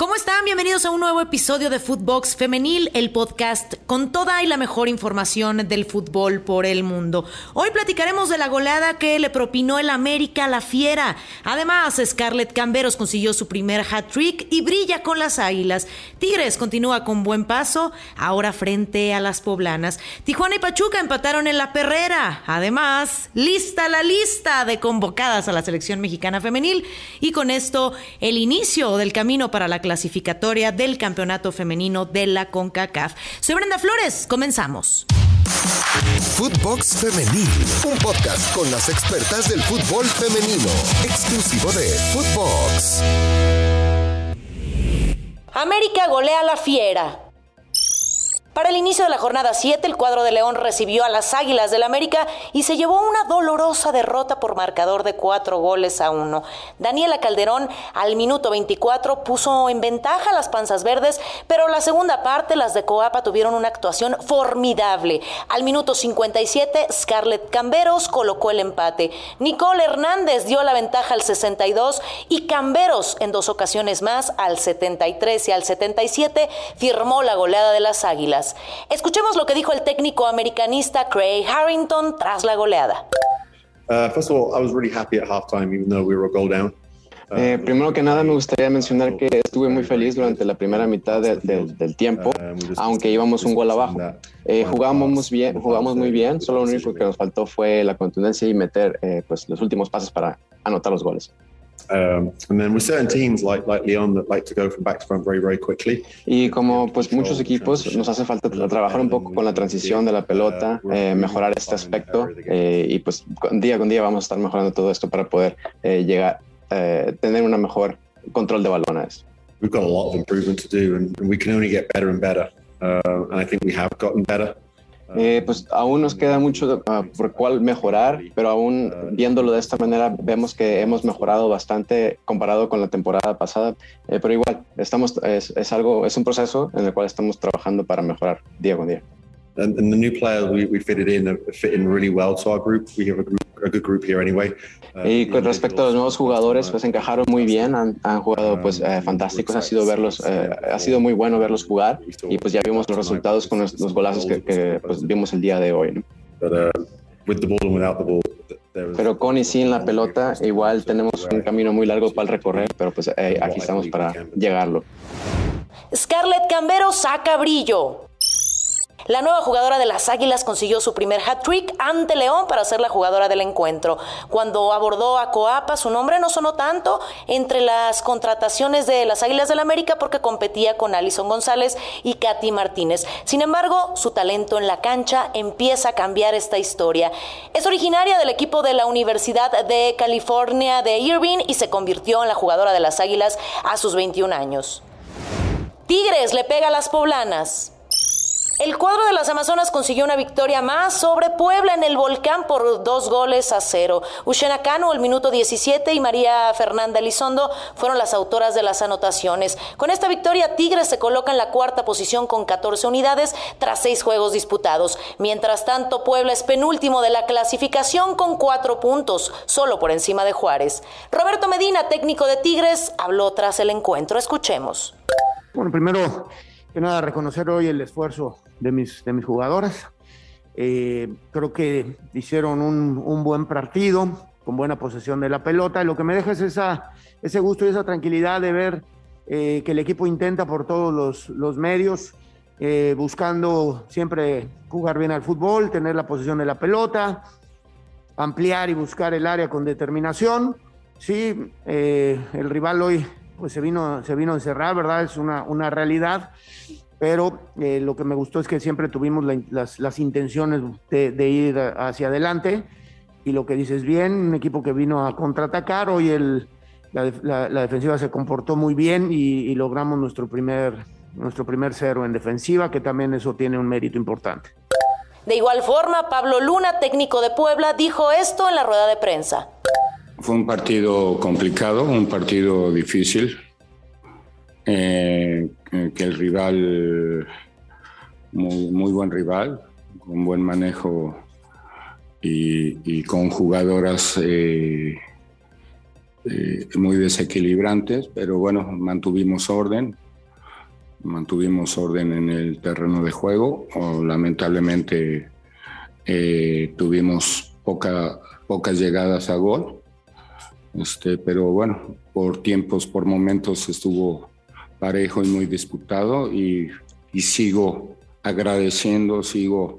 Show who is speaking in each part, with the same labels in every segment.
Speaker 1: ¿Cómo están? Bienvenidos a un nuevo episodio de Footbox Femenil, el podcast con toda y la mejor información del fútbol por el mundo. Hoy platicaremos de la goleada que le propinó el América a la Fiera. Además, Scarlett Camberos consiguió su primer hat-trick y brilla con las Águilas. Tigres continúa con buen paso, ahora frente a las poblanas. Tijuana y Pachuca empataron en la perrera. Además, lista la lista de convocadas a la selección mexicana femenil y con esto el inicio del camino para la clasificatoria del Campeonato Femenino de la CONCACAF. Soy Brenda Flores, comenzamos.
Speaker 2: Footbox Femenil, un podcast con las expertas del fútbol femenino, exclusivo de Footbox.
Speaker 1: América golea a la fiera. Para el inicio de la jornada 7, el cuadro de León recibió a las Águilas del América y se llevó una dolorosa derrota por marcador de cuatro goles a uno. Daniela Calderón al minuto 24 puso en ventaja a las panzas verdes, pero la segunda parte las de Coapa tuvieron una actuación formidable. Al minuto 57, Scarlett Camberos colocó el empate. Nicole Hernández dio la ventaja al 62 y Camberos en dos ocasiones más, al 73 y al 77, firmó la goleada de las Águilas. Escuchemos lo que dijo el técnico americanista Craig Harrington tras la goleada.
Speaker 3: primero que nada me gustaría mencionar que estuve muy feliz durante la primera mitad del tiempo, uh, aunque íbamos un gol abajo. Eh, jugamos, bien, jugamos muy bien, solo lo único que nos faltó fue la contundencia y meter eh, pues, los últimos pasos para anotar los goles. Y como pues muchos equipos nos hace falta trabajar un poco con la transición de la pelota, uh, eh, mejorar este aspecto eh, y pues día con día vamos a estar mejorando todo esto para poder eh, llegar eh, tener una mejor control de balones. We've got a lot of improvement to do and we can only get better and better. Uh, and I think we have gotten better. Eh, pues aún nos queda mucho uh, por cuál mejorar, pero aún viéndolo de esta manera vemos que hemos mejorado bastante comparado con la temporada pasada. Eh, pero igual, estamos, es, es, algo, es un proceso en el cual estamos trabajando para mejorar día con día.
Speaker 4: And, and the new players we, we fitted in fit in really well to our group. We have a, group, a good group here anyway.
Speaker 3: Y con respecto a los nuevos jugadores, pues encajaron muy bien, han, han jugado pues eh, fantásticos, ha sido verlos, eh, ha sido muy bueno verlos jugar y pues ya vimos los resultados con los, los golazos que, que pues, vimos el día de hoy. ¿no? Pero con y sin la pelota, igual tenemos un camino muy largo para recorrer, pero pues eh, aquí estamos para llegarlo.
Speaker 1: Scarlett Cambero saca brillo. La nueva jugadora de las Águilas consiguió su primer hat-trick ante León para ser la jugadora del encuentro. Cuando abordó a Coapa, su nombre no sonó tanto entre las contrataciones de las Águilas del América porque competía con Alison González y Katy Martínez. Sin embargo, su talento en la cancha empieza a cambiar esta historia. Es originaria del equipo de la Universidad de California de Irving y se convirtió en la jugadora de las Águilas a sus 21 años. Tigres le pega a las poblanas. El cuadro de las Amazonas consiguió una victoria más sobre Puebla en el volcán por dos goles a cero. Ushena Cano, el minuto 17, y María Fernanda Elizondo fueron las autoras de las anotaciones. Con esta victoria, Tigres se coloca en la cuarta posición con 14 unidades tras seis juegos disputados. Mientras tanto, Puebla es penúltimo de la clasificación con cuatro puntos, solo por encima de Juárez. Roberto Medina, técnico de Tigres, habló tras el encuentro. Escuchemos.
Speaker 5: Bueno, primero que nada, reconocer hoy el esfuerzo de mis, de mis jugadoras. Eh, creo que hicieron un, un, buen partido, con buena posesión de la pelota. Lo que me deja es esa, ese gusto y esa tranquilidad de ver eh, que el equipo intenta por todos los, los medios, eh, buscando siempre jugar bien al fútbol, tener la posesión de la pelota, ampliar y buscar el área con determinación. Sí, el rival hoy pues se vino, se vino a encerrar, ¿verdad? Es una, una realidad pero eh, lo que me gustó es que siempre tuvimos las, las, intenciones de, ir hacia adelante y lo que dices bien, un equipo que vino a contraatacar, hoy el, la, defensiva se comportó muy bien y, y, logramos nuestro primer, nuestro primer cero en defensiva, que también eso tiene un mérito importante.
Speaker 1: De igual forma, Pablo Luna, técnico de Puebla, dijo esto en la rueda de prensa.
Speaker 6: Fue un partido complicado, un partido difícil. Eh, que el rival, muy, muy, buen rival, con buen manejo y, con jugadoras eh, eh, muy desequilibrantes, pero bueno, mantuvimos orden, mantuvimos orden en el terreno de juego. Lamentablemente tuvimos poca, pocas llegadas a gol, este, pero bueno, por tiempos, por momentos estuvo parejo y muy disputado y, y sigo agradeciendo, sigo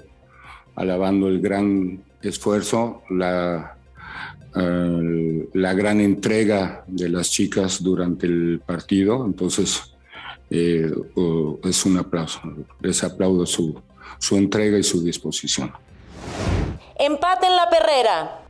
Speaker 6: alabando el gran esfuerzo, la, eh, la gran entrega de las chicas durante el partido. Entonces, eh, es un aplauso. Les aplaudo su, su entrega y su disposición.
Speaker 1: Empate en la perrera.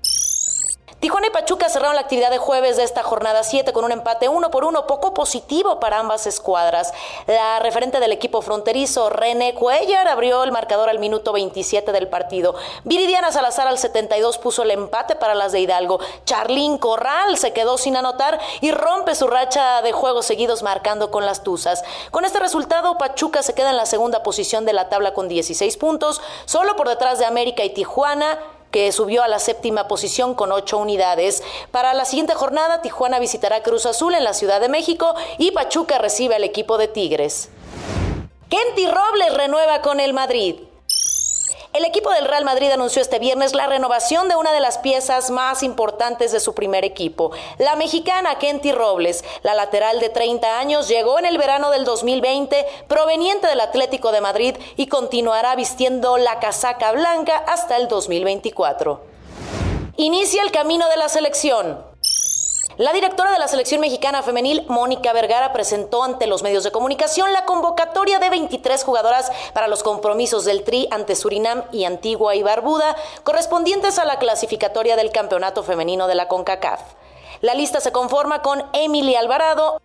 Speaker 1: Tijuana y Pachuca cerraron la actividad de jueves de esta jornada 7 con un empate uno por uno, poco positivo para ambas escuadras. La referente del equipo fronterizo, René Cuellar, abrió el marcador al minuto 27 del partido. Viridiana Salazar al 72 puso el empate para las de Hidalgo. Charlín Corral se quedó sin anotar y rompe su racha de juegos seguidos marcando con las Tuzas. Con este resultado, Pachuca se queda en la segunda posición de la tabla con 16 puntos, solo por detrás de América y Tijuana que subió a la séptima posición con ocho unidades. Para la siguiente jornada, Tijuana visitará Cruz Azul en la Ciudad de México y Pachuca recibe al equipo de Tigres. Kenty Robles renueva con el Madrid. El equipo del Real Madrid anunció este viernes la renovación de una de las piezas más importantes de su primer equipo, la mexicana Kenty Robles. La lateral de 30 años llegó en el verano del 2020 proveniente del Atlético de Madrid y continuará vistiendo la casaca blanca hasta el 2024. Inicia el camino de la selección. La directora de la selección mexicana femenil, Mónica Vergara, presentó ante los medios de comunicación la convocatoria de 23 jugadoras para los compromisos del Tri ante Surinam y Antigua y Barbuda, correspondientes a la clasificatoria del Campeonato Femenino de la CONCACAF. La lista se conforma con Emily Alvarado,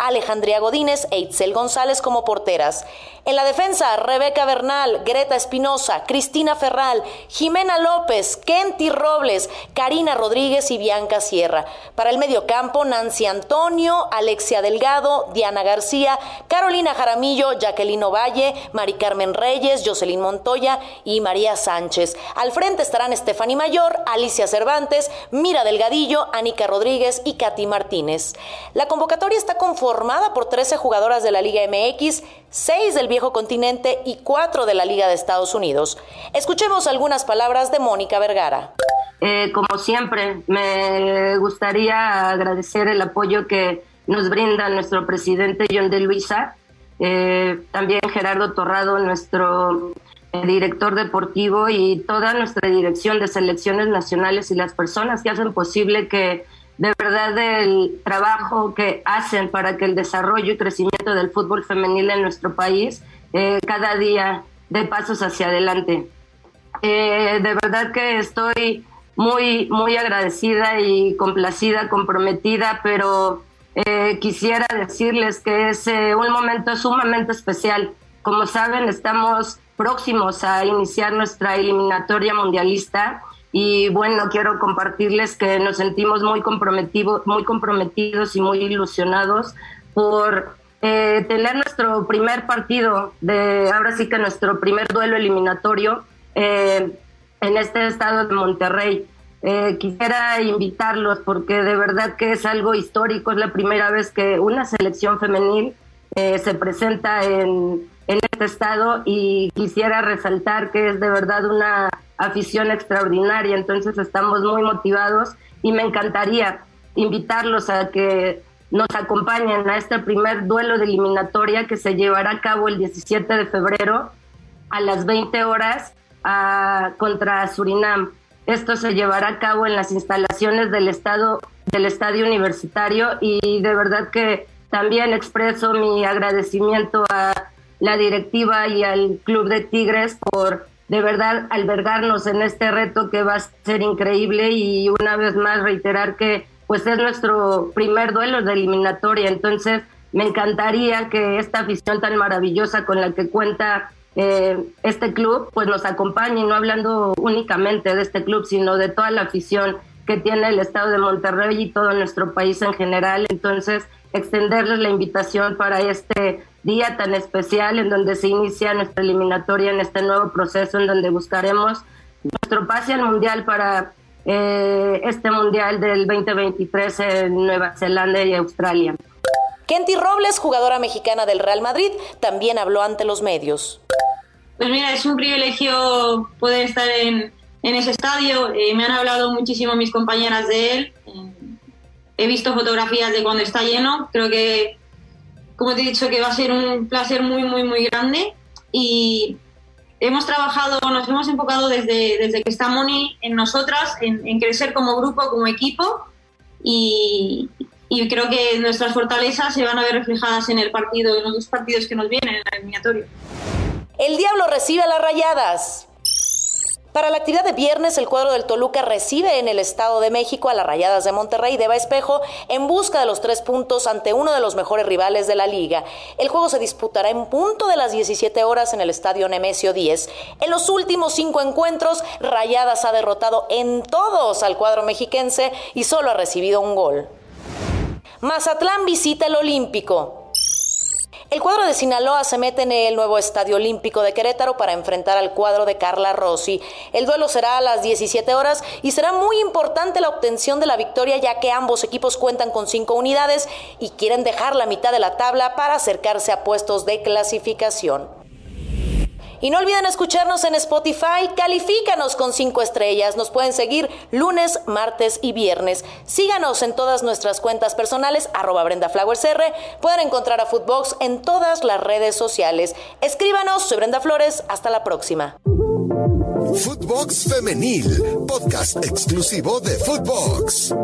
Speaker 1: Alejandría Godínez e Itzel González como porteras. En la defensa, Rebeca Bernal, Greta Espinosa, Cristina Ferral, Jimena López, Kenty Robles, Karina Rodríguez y Bianca Sierra. Para el mediocampo, Nancy Antonio, Alexia Delgado, Diana García, Carolina Jaramillo, Jacqueline Valle, Mari Carmen Reyes, Jocelyn Montoya y María Sánchez. Al frente estarán Stephanie Mayor, Alicia Cervantes, Mira Delgadillo, Anica Rodríguez y Katy Martínez. La convocatoria está conformada por 13 jugadoras de la Liga MX, 6 del viejo continente y 4 de la Liga de Estados Unidos. Escuchemos algunas palabras de Mónica Vergara.
Speaker 7: Eh, como siempre, me gustaría agradecer el apoyo que nos brinda nuestro presidente John de Luisa, eh, también Gerardo Torrado, nuestro eh, director deportivo y toda nuestra dirección de selecciones nacionales y las personas que hacen posible que de verdad el trabajo que hacen para que el desarrollo y crecimiento del fútbol femenil en nuestro país eh, cada día dé pasos hacia adelante. Eh, de verdad que estoy muy, muy agradecida y complacida, comprometida, pero eh, quisiera decirles que es un momento sumamente especial. Como saben, estamos próximos a iniciar nuestra eliminatoria mundialista y bueno, quiero compartirles que nos sentimos muy comprometidos, muy comprometidos y muy ilusionados por eh, tener nuestro primer partido, ahora sí que nuestro primer duelo eliminatorio eh, en este estado de Monterrey. Eh, quisiera invitarlos porque de verdad que es algo histórico, es la primera vez que una selección femenil se presenta en, en este estado y quisiera resaltar que es de verdad una afición extraordinaria, entonces estamos muy motivados y me encantaría invitarlos a que nos acompañen a este primer duelo de eliminatoria que se llevará a cabo el 17 de febrero a las 20 horas contra Surinam. Esto se llevará a cabo en las instalaciones del estado del estadio universitario y de verdad que también expreso mi agradecimiento a la directiva y al Club de Tigres por de verdad albergarnos en este reto que va a ser increíble y una vez más reiterar que pues es nuestro primer duelo de eliminatoria, entonces me encantaría que esta afición tan maravillosa con la que cuenta eh, este club pues nos acompañe, no hablando únicamente de este club, sino de toda la afición que tiene el estado de Monterrey y todo nuestro país en general. Entonces, extenderles la invitación para este día tan especial en donde se inicia nuestra eliminatoria en este nuevo proceso en donde buscaremos nuestro pase al mundial para eh, este Mundial del 2023 en Nueva Zelanda y Australia.
Speaker 1: Kenty Robles, jugadora mexicana del Real Madrid, también habló ante los medios.
Speaker 8: Pues mira, es un privilegio poder estar en, en ese estadio. Eh, me han hablado muchísimo mis compañeras de él. Eh, he visto fotografías de cuando está lleno. Creo que, como te he dicho, que va a ser un placer muy, muy, muy grande. Y hemos trabajado, nos hemos enfocado desde, desde que está Moni en nosotras, en, crecer como grupo, como equipo. Y, creo que nuestras fortalezas se van a ver reflejadas en el partido, en los dos partidos que nos vienen en el eliminatorio.
Speaker 1: El Diablo recibe a las rayadas. Para la actividad de viernes, el cuadro del Toluca recibe en el Estado de México a las Rayadas de Monterrey de Espejo en busca de los tres puntos ante uno de los mejores rivales de la liga. El juego se disputará en punto de las 17 horas en el Estadio Nemesio 10. En los últimos cinco encuentros, Rayadas ha derrotado en todos al cuadro mexiquense y solo ha recibido un gol. Mazatlán visita el Olímpico. El cuadro de Sinaloa se mete en el nuevo Estadio Olímpico de Querétaro para enfrentar al cuadro de Carla Rossi. El duelo será a las 17 horas y será muy importante la obtención de la victoria ya que ambos equipos cuentan con cinco unidades y quieren dejar la mitad de la tabla para acercarse a puestos de clasificación. Y no olviden escucharnos en Spotify, califícanos con cinco estrellas. Nos pueden seguir lunes, martes y viernes. Síganos en todas nuestras cuentas personales, arroba Brenda Flowers R. Pueden encontrar a Footbox en todas las redes sociales. Escríbanos, soy Brenda Flores. Hasta la próxima.
Speaker 2: Footbox Femenil, podcast exclusivo de Footbox.